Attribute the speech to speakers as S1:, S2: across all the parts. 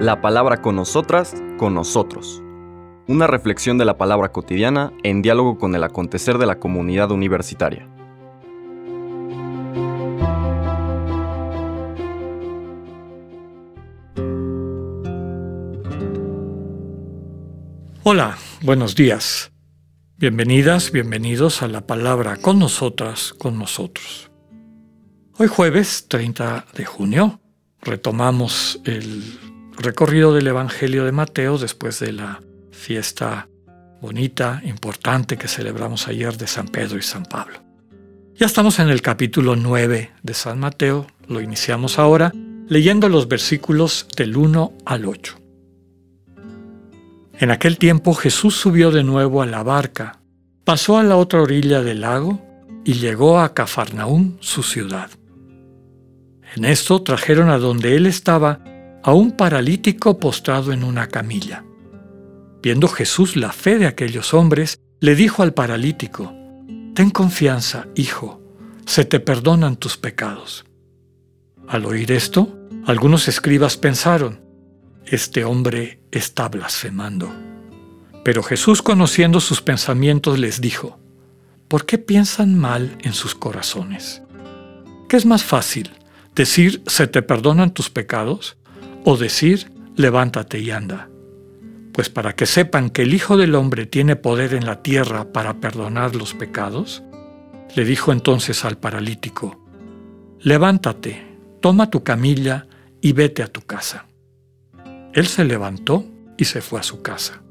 S1: La palabra con nosotras, con nosotros. Una reflexión de la palabra cotidiana en diálogo con el acontecer de la comunidad universitaria.
S2: Hola, buenos días. Bienvenidas, bienvenidos a la palabra con nosotras, con nosotros. Hoy jueves 30 de junio retomamos el recorrido del Evangelio de Mateo después de la fiesta bonita, importante que celebramos ayer de San Pedro y San Pablo. Ya estamos en el capítulo 9 de San Mateo, lo iniciamos ahora leyendo los versículos del 1 al 8. En aquel tiempo Jesús subió de nuevo a la barca, pasó a la otra orilla del lago y llegó a Cafarnaúm, su ciudad. En esto trajeron a donde él estaba a un paralítico postrado en una camilla. Viendo Jesús la fe de aquellos hombres, le dijo al paralítico, Ten confianza, hijo, se te perdonan tus pecados. Al oír esto, algunos escribas pensaron, este hombre está blasfemando. Pero Jesús, conociendo sus pensamientos, les dijo, ¿por qué piensan mal en sus corazones? ¿Qué es más fácil, decir se te perdonan tus pecados o decir levántate y anda? Pues para que sepan que el Hijo del Hombre tiene poder en la tierra para perdonar los pecados, le dijo entonces al paralítico, levántate, toma tu camilla y vete a tu casa. Él se levantó y se fue a su casa.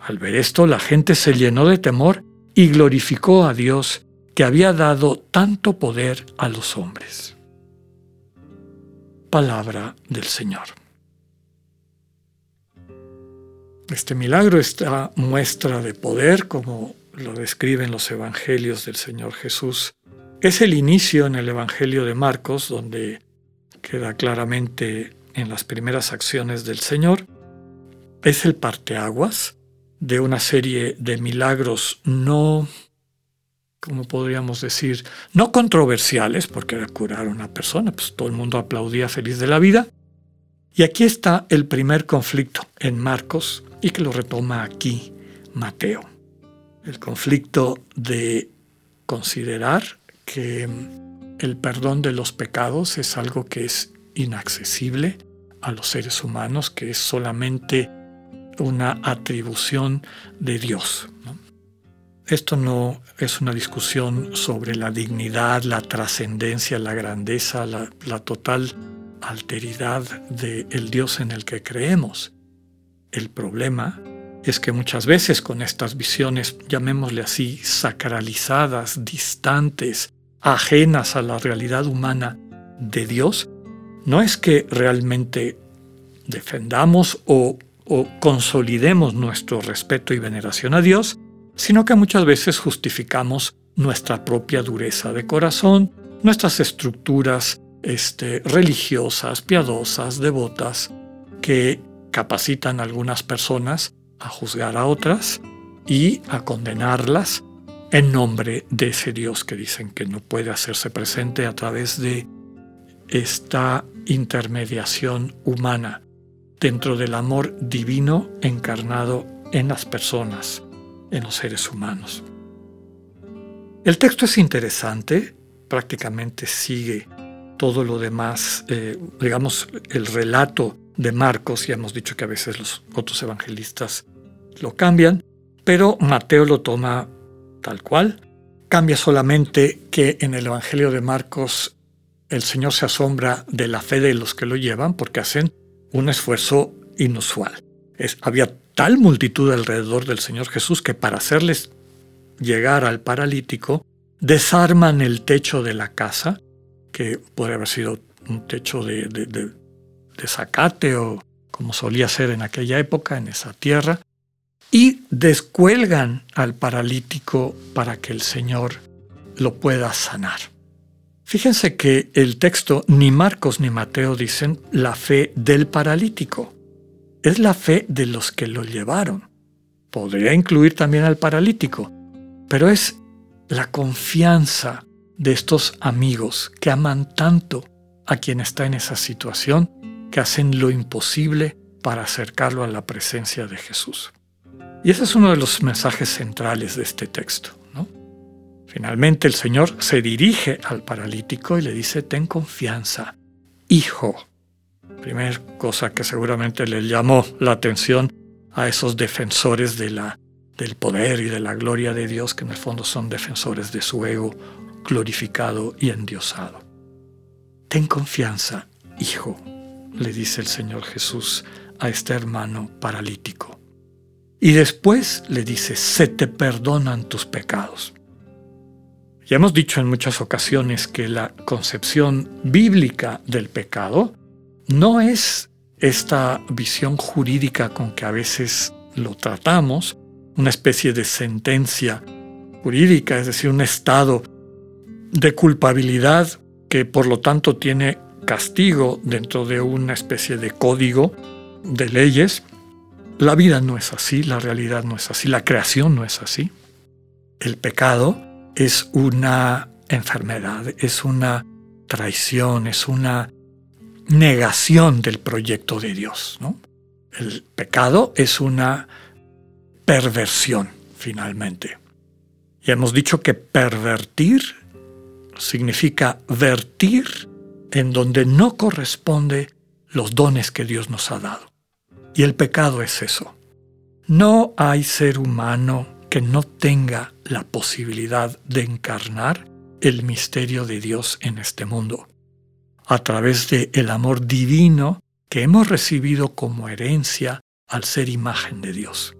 S2: Al ver esto, la gente se llenó de temor y glorificó a Dios que había dado tanto poder a los hombres. Palabra del Señor. Este milagro, esta muestra de poder, como lo describen los evangelios del Señor Jesús, es el inicio en el Evangelio de Marcos, donde queda claramente en las primeras acciones del Señor, es el parteaguas de una serie de milagros no, como podríamos decir, no controversiales, porque era curar a una persona, pues todo el mundo aplaudía feliz de la vida. Y aquí está el primer conflicto en Marcos y que lo retoma aquí Mateo. El conflicto de considerar que el perdón de los pecados es algo que es inaccesible a los seres humanos, que es solamente una atribución de Dios. Esto no es una discusión sobre la dignidad, la trascendencia, la grandeza, la, total alteridad del Dios en el que creemos. El problema es que muchas veces con estas visiones, llamémosle así, sacralizadas, distantes, ajenas a la realidad humana de Dios, no es que realmente defendamos o, consolidemos nuestro respeto y veneración a Dios, sino que muchas veces justificamos nuestra propia dureza de corazón, nuestras estructuras este, religiosas, piadosas, devotas, que capacitan a algunas personas a juzgar a otras y a condenarlas en nombre de ese Dios que dicen que no puede hacerse presente a través de esta intermediación humana dentro del amor divino encarnado en las personas, en los seres humanos. El texto es interesante, prácticamente sigue todo lo demás, eh, digamos, el relato de Marcos, ya hemos dicho que a veces los otros evangelistas lo cambian, pero Mateo lo toma tal cual, cambia solamente que en el Evangelio de Marcos el Señor se asombra de la fe de los que lo llevan porque hacen un esfuerzo inusual. había tal multitud alrededor del Señor Jesús que para hacerles llegar al paralítico, desarman el techo de la casa, que podría haber sido un techo de, de, de, zacate o como solía ser en aquella época, en esa tierra, y descuelgan al paralítico para que el Señor lo pueda sanar. Fíjense que el texto ni Marcos ni Mateo dicen la fe del paralítico. Es la fe de los que lo llevaron. Podría incluir también al paralítico, pero es la confianza de estos amigos que aman tanto a quien está en esa situación, que hacen lo imposible para acercarlo a la presencia de Jesús. Y ese es uno de los mensajes centrales de este texto. Finalmente el Señor se dirige al paralítico y le dice, ten confianza, hijo. Primera cosa que seguramente le llamó la atención a esos defensores de la, del poder y de la gloria de Dios, que en el fondo son defensores de su ego glorificado y endiosado. Ten confianza, hijo, le dice el Señor Jesús a este hermano paralítico. Y después le dice, se te perdonan tus pecados. Ya hemos dicho en muchas ocasiones que la concepción bíblica del pecado no es esta visión jurídica con que a veces lo tratamos, una especie de sentencia jurídica, es decir, un estado de culpabilidad que por lo tanto tiene castigo dentro de una especie de código de leyes. La vida no es así, la realidad no es así, la creación no es así. El pecado es una enfermedad, es una traición, es una negación del proyecto de Dios. ¿no? El pecado es una perversión, finalmente. Y hemos dicho que pervertir significa vertir en donde no corresponde los dones que Dios nos ha dado. Y el pecado es eso. No hay ser humano que no tenga la posibilidad de encarnar el misterio de Dios en este mundo a través de el amor divino que hemos recibido como herencia al ser imagen de Dios.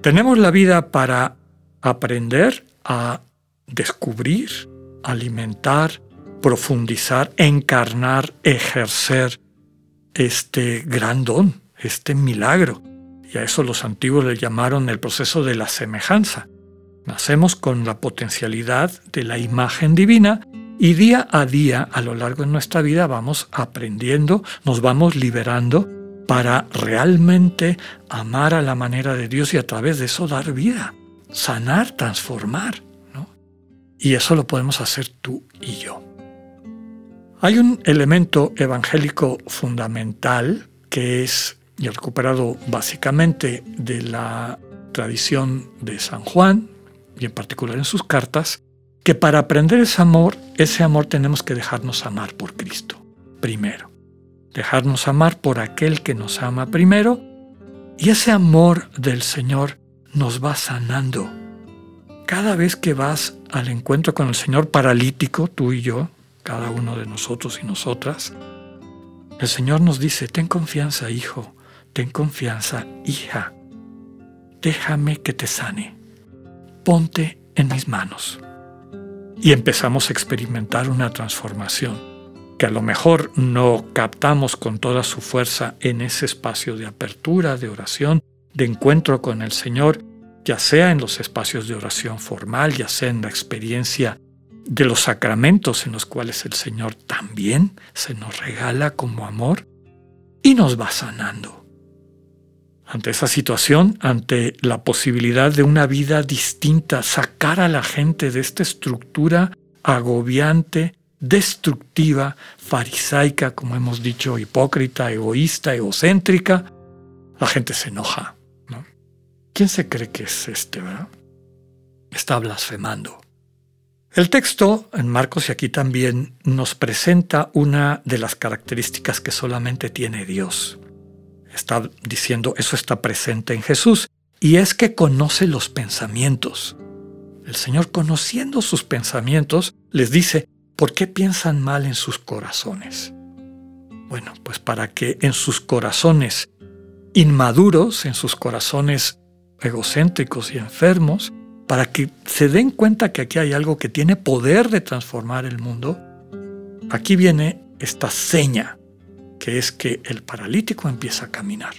S2: Tenemos la vida para aprender a descubrir, alimentar, profundizar, encarnar, ejercer este gran don, este milagro. Y a eso los antiguos le llamaron el proceso de la semejanza. Nacemos con la potencialidad de la imagen divina y día a día, a lo largo de nuestra vida, vamos aprendiendo, nos vamos liberando para realmente amar a la manera de Dios y a través de eso dar vida, sanar, transformar. Y eso lo podemos hacer tú y yo. Hay un elemento evangélico fundamental que es recuperado básicamente de la tradición de San Juan, y en particular en sus cartas, que para aprender ese amor, ese amor tenemos que dejarnos amar por Cristo, primero. Dejarnos amar por aquel que nos ama primero, y ese amor del Señor nos va sanando. Cada vez que vas al encuentro con el Señor paralítico, tú y yo, cada uno de nosotros y nosotras, el Señor nos dice, ten confianza, hijo, ten confianza, hija, déjame que te sane, ponte en mis manos y empezamos a experimentar una transformación que a lo mejor no captamos con toda su fuerza en ese espacio de apertura, de oración, de encuentro con el Señor, ya sea en los espacios de oración formal, ya sea en la experiencia de los sacramentos en los cuales el Señor también se nos regala como amor y nos va sanando ante esa situación, ante la posibilidad de una vida distinta, sacar a la gente de esta estructura agobiante, destructiva, farisaica, como hemos dicho, hipócrita, egoísta, egocéntrica, la gente se enoja. ¿no? ¿Quién se cree que es este, verdad? Está blasfemando. El texto en Marcos y aquí también nos presenta una de las características que solamente tiene Dios está diciendo eso está presente en Jesús, y es que conoce los pensamientos. El Señor, conociendo sus pensamientos, les dice, ¿por qué piensan mal en sus corazones? Bueno, pues para que en sus corazones inmaduros, en sus corazones egocéntricos y enfermos, para que se den cuenta que aquí hay algo que tiene poder de transformar el mundo, aquí viene esta seña que es que el paralítico empieza a caminar.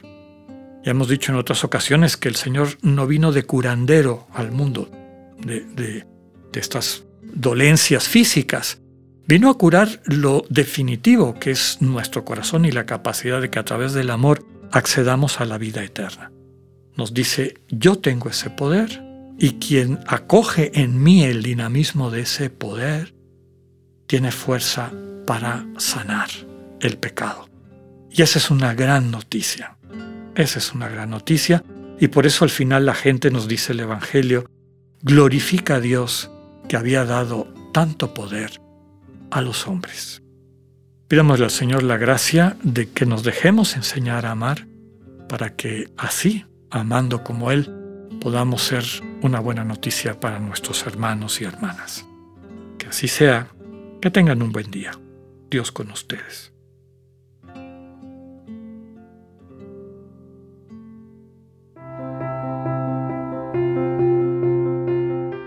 S2: Ya hemos dicho en otras ocasiones que el Señor no vino de curandero al mundo de, estas dolencias físicas, vino a curar lo definitivo que es nuestro corazón y la capacidad de que a través del amor accedamos a la vida eterna. Nos dice, yo tengo ese poder y quien acoge en mí el dinamismo de ese poder, tiene fuerza para sanar el pecado. Y esa es una gran noticia. Esa es una gran noticia. Y por eso al final la gente nos dice el Evangelio, glorifica a Dios que había dado tanto poder a los hombres. Pidámosle al Señor la gracia de que nos dejemos enseñar a amar para que así, amando como Él, podamos ser una buena noticia para nuestros hermanos y hermanas. Que así sea, que tengan un buen día. Dios con ustedes.